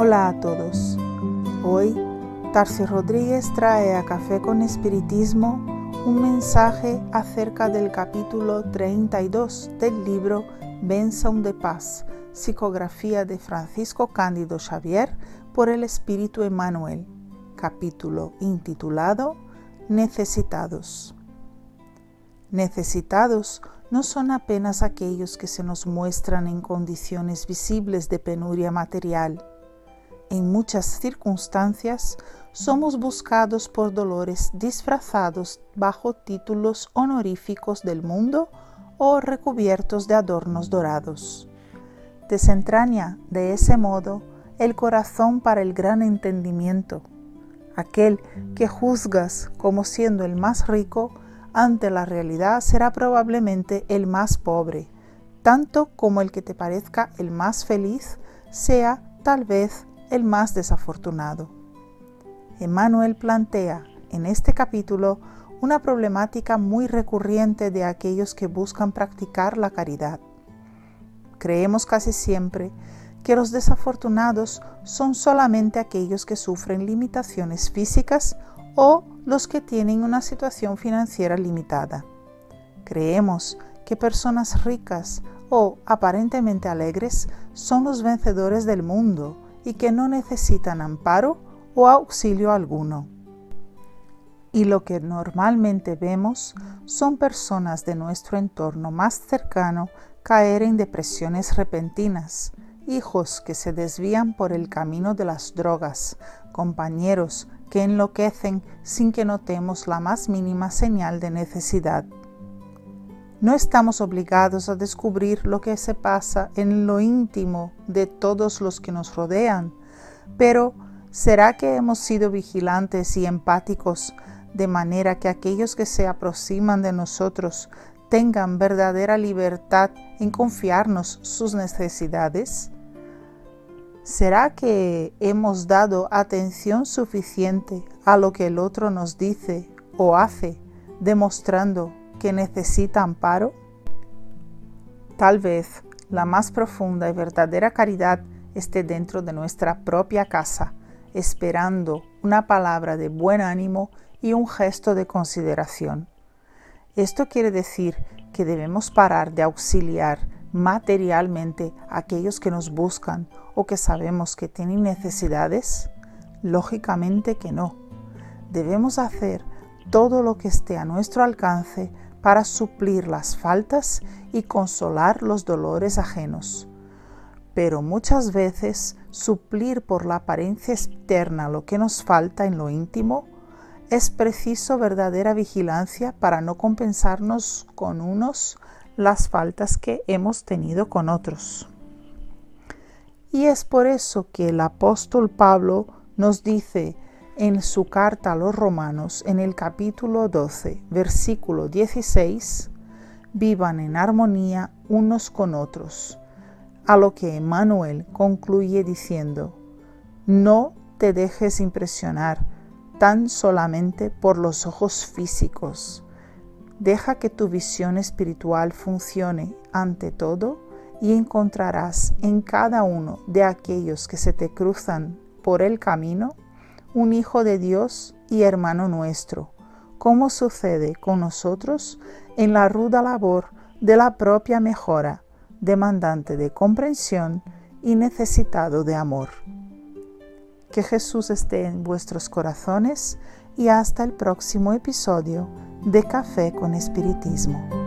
Hola a todos. Hoy Tarsi Rodríguez trae a Café con Espiritismo un mensaje acerca del capítulo 32 del libro Benson de Paz, psicografía de Francisco Cándido Xavier por el Espíritu Emmanuel, capítulo intitulado Necesitados. Necesitados no son apenas aquellos que se nos muestran en condiciones visibles de penuria material en muchas circunstancias somos buscados por dolores disfrazados bajo títulos honoríficos del mundo o recubiertos de adornos dorados. Desentraña de ese modo el corazón para el gran entendimiento, aquel que juzgas como siendo el más rico, ante la realidad será probablemente el más pobre, tanto como el que te parezca el más feliz sea tal vez el más desafortunado. Emmanuel plantea en este capítulo una problemática muy recurrente de aquellos que buscan practicar la caridad. Creemos casi siempre que los desafortunados son solamente aquellos que sufren limitaciones físicas o los que tienen una situación financiera limitada. Creemos que personas ricas o aparentemente alegres son los vencedores del mundo y que no necesitan amparo o auxilio alguno. Y lo que normalmente vemos son personas de nuestro entorno más cercano caer en depresiones repentinas, hijos que se desvían por el camino de las drogas, compañeros que enloquecen sin que notemos la más mínima señal de necesidad. No estamos obligados a descubrir lo que se pasa en lo íntimo de todos los que nos rodean, pero ¿será que hemos sido vigilantes y empáticos de manera que aquellos que se aproximan de nosotros tengan verdadera libertad en confiarnos sus necesidades? ¿Será que hemos dado atención suficiente a lo que el otro nos dice o hace, demostrando que necesita amparo? Tal vez la más profunda y verdadera caridad esté dentro de nuestra propia casa, esperando una palabra de buen ánimo y un gesto de consideración. Esto quiere decir que debemos parar de auxiliar materialmente a aquellos que nos buscan o que sabemos que tienen necesidades? Lógicamente que no. Debemos hacer todo lo que esté a nuestro alcance para suplir las faltas y consolar los dolores ajenos. Pero muchas veces suplir por la apariencia externa lo que nos falta en lo íntimo es preciso verdadera vigilancia para no compensarnos con unos las faltas que hemos tenido con otros. Y es por eso que el apóstol Pablo nos dice en su carta a los romanos en el capítulo 12, versículo 16, vivan en armonía unos con otros, a lo que Emmanuel concluye diciendo, no te dejes impresionar tan solamente por los ojos físicos. Deja que tu visión espiritual funcione ante todo y encontrarás en cada uno de aquellos que se te cruzan por el camino un Hijo de Dios y hermano nuestro, como sucede con nosotros en la ruda labor de la propia mejora, demandante de comprensión y necesitado de amor. Que Jesús esté en vuestros corazones y hasta el próximo episodio de Café con Espiritismo.